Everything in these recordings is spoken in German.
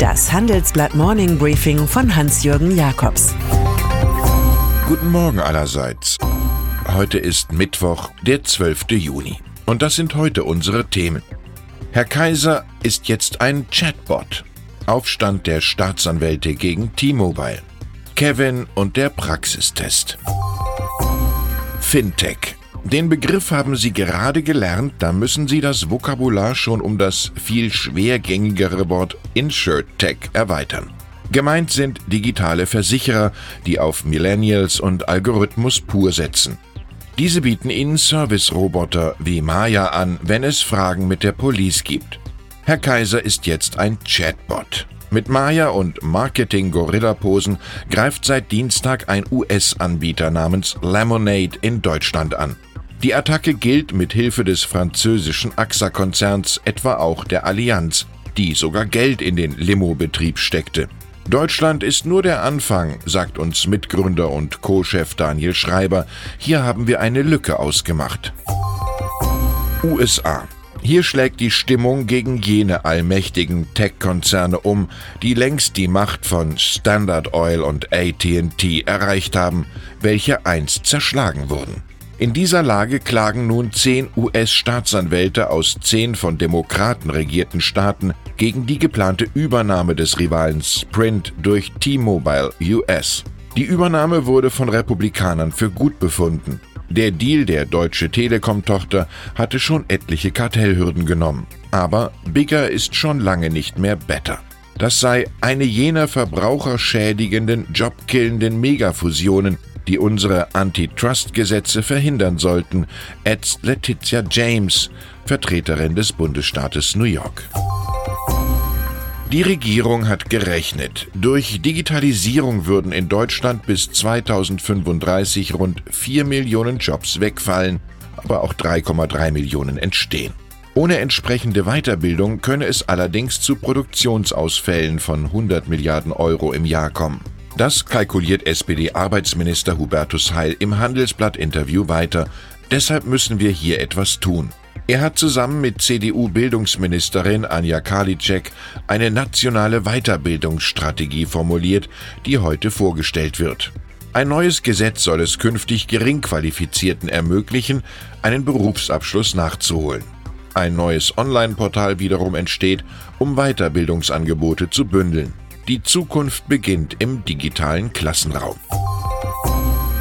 Das Handelsblatt Morning Briefing von Hans-Jürgen Jakobs. Guten Morgen allerseits. Heute ist Mittwoch, der 12. Juni. Und das sind heute unsere Themen. Herr Kaiser ist jetzt ein Chatbot. Aufstand der Staatsanwälte gegen T-Mobile. Kevin und der Praxistest. Fintech. Den Begriff haben Sie gerade gelernt, da müssen Sie das Vokabular schon um das viel schwergängigere Wort InsurTech erweitern. Gemeint sind digitale Versicherer, die auf Millennials und Algorithmus pur setzen. Diese bieten Ihnen Service-Roboter wie Maya an, wenn es Fragen mit der Police gibt. Herr Kaiser ist jetzt ein Chatbot. Mit Maya und Marketing-Gorilla-Posen greift seit Dienstag ein US-Anbieter namens Lemonade in Deutschland an. Die Attacke gilt mit Hilfe des französischen AXA-Konzerns etwa auch der Allianz, die sogar Geld in den Limo-Betrieb steckte. Deutschland ist nur der Anfang, sagt uns Mitgründer und Co-Chef Daniel Schreiber. Hier haben wir eine Lücke ausgemacht. USA. Hier schlägt die Stimmung gegen jene allmächtigen Tech-Konzerne um, die längst die Macht von Standard Oil und ATT erreicht haben, welche einst zerschlagen wurden. In dieser Lage klagen nun zehn US-Staatsanwälte aus zehn von Demokraten regierten Staaten gegen die geplante Übernahme des Rivalen Sprint durch T-Mobile US. Die Übernahme wurde von Republikanern für gut befunden. Der Deal der Deutsche Telekom-Tochter hatte schon etliche Kartellhürden genommen. Aber bigger ist schon lange nicht mehr better. Das sei eine jener verbraucherschädigenden, jobkillenden Megafusionen, die unsere Antitrust-Gesetze verhindern sollten, ätzt Letizia James, Vertreterin des Bundesstaates New York. Die Regierung hat gerechnet, durch Digitalisierung würden in Deutschland bis 2035 rund 4 Millionen Jobs wegfallen, aber auch 3,3 Millionen entstehen. Ohne entsprechende Weiterbildung könne es allerdings zu Produktionsausfällen von 100 Milliarden Euro im Jahr kommen. Das kalkuliert SPD-Arbeitsminister Hubertus Heil im Handelsblatt-Interview weiter. Deshalb müssen wir hier etwas tun. Er hat zusammen mit CDU-Bildungsministerin Anja Karliczek eine nationale Weiterbildungsstrategie formuliert, die heute vorgestellt wird. Ein neues Gesetz soll es künftig Geringqualifizierten ermöglichen, einen Berufsabschluss nachzuholen. Ein neues Online-Portal wiederum entsteht, um Weiterbildungsangebote zu bündeln. Die Zukunft beginnt im digitalen Klassenraum.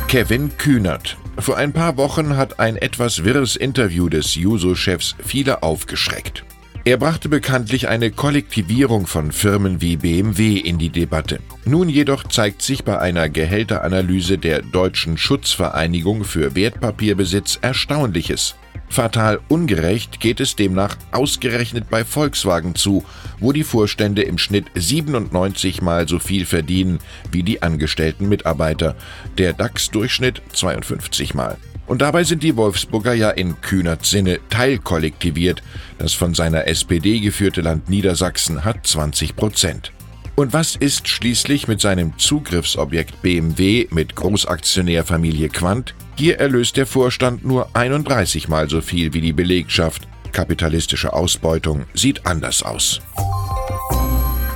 Kevin Kühnert. Vor ein paar Wochen hat ein etwas wirres Interview des Juso-Chefs viele aufgeschreckt. Er brachte bekanntlich eine Kollektivierung von Firmen wie BMW in die Debatte. Nun jedoch zeigt sich bei einer Gehälteranalyse der Deutschen Schutzvereinigung für Wertpapierbesitz Erstaunliches. Fatal ungerecht geht es demnach ausgerechnet bei Volkswagen zu, wo die Vorstände im Schnitt 97 mal so viel verdienen wie die angestellten Mitarbeiter, der DAX-Durchschnitt 52 mal. Und dabei sind die Wolfsburger ja in Kühnerts Sinne teilkollektiviert. Das von seiner SPD geführte Land Niedersachsen hat 20 Prozent. Und was ist schließlich mit seinem Zugriffsobjekt BMW mit Großaktionärfamilie Quandt? Hier erlöst der Vorstand nur 31 mal so viel wie die Belegschaft. Kapitalistische Ausbeutung sieht anders aus.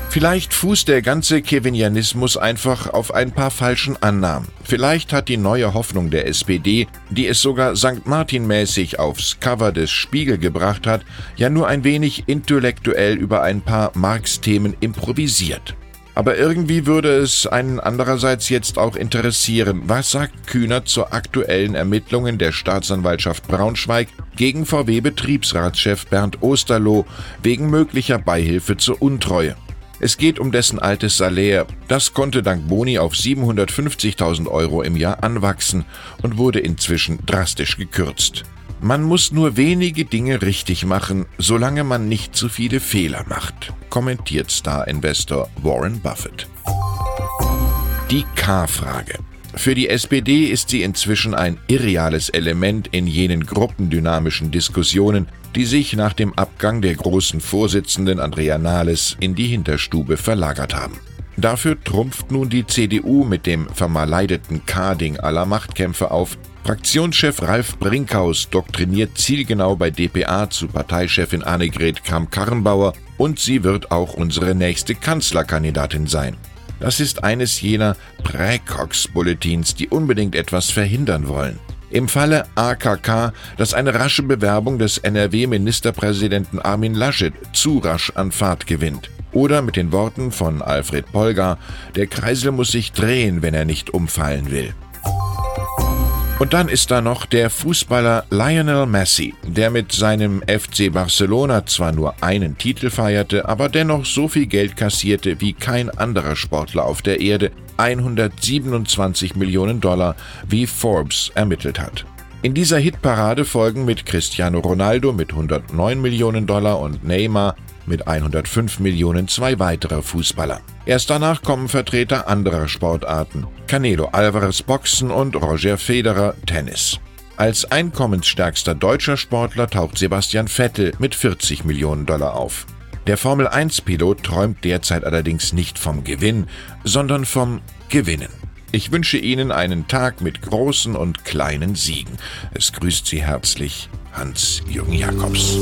Vielleicht fußt der ganze Kevinianismus einfach auf ein paar falschen Annahmen. Vielleicht hat die neue Hoffnung der SPD, die es sogar St. Martin-mäßig aufs Cover des Spiegel gebracht hat, ja nur ein wenig intellektuell über ein paar Marx-Themen improvisiert. Aber irgendwie würde es einen andererseits jetzt auch interessieren, was sagt Kühner zu aktuellen Ermittlungen der Staatsanwaltschaft Braunschweig gegen VW-Betriebsratschef Bernd Osterloh wegen möglicher Beihilfe zur Untreue. Es geht um dessen altes Salär. Das konnte dank Boni auf 750.000 Euro im Jahr anwachsen und wurde inzwischen drastisch gekürzt. Man muss nur wenige Dinge richtig machen, solange man nicht zu viele Fehler macht, kommentiert Star-Investor Warren Buffett. Die K-Frage. Für die SPD ist sie inzwischen ein irreales Element in jenen gruppendynamischen Diskussionen, die sich nach dem Abgang der großen Vorsitzenden Andrea Nahles in die Hinterstube verlagert haben. Dafür trumpft nun die CDU mit dem vermaleideten Karding aller Machtkämpfe auf, Fraktionschef Ralf Brinkhaus doktriniert zielgenau bei dpa zu Parteichefin Annegret Kramp-Karrenbauer Und sie wird auch unsere nächste Kanzlerkandidatin sein. Das ist eines jener Präcox-Bulletins, die unbedingt etwas verhindern wollen. Im Falle AKK, dass eine rasche Bewerbung des NRW-Ministerpräsidenten Armin Laschet zu rasch an Fahrt gewinnt. Oder mit den Worten von Alfred Polgar, der Kreisel muss sich drehen, wenn er nicht umfallen will. Und dann ist da noch der Fußballer Lionel Messi, der mit seinem FC Barcelona zwar nur einen Titel feierte, aber dennoch so viel Geld kassierte wie kein anderer Sportler auf der Erde, 127 Millionen Dollar, wie Forbes ermittelt hat. In dieser Hitparade folgen mit Cristiano Ronaldo mit 109 Millionen Dollar und Neymar mit 105 Millionen zwei weitere Fußballer. Erst danach kommen Vertreter anderer Sportarten. Canelo Alvarez Boxen und Roger Federer Tennis. Als einkommensstärkster deutscher Sportler taucht Sebastian Vettel mit 40 Millionen Dollar auf. Der Formel-1-Pilot träumt derzeit allerdings nicht vom Gewinn, sondern vom Gewinnen. Ich wünsche Ihnen einen Tag mit großen und kleinen Siegen. Es grüßt Sie herzlich Hans-Jürgen Jakobs.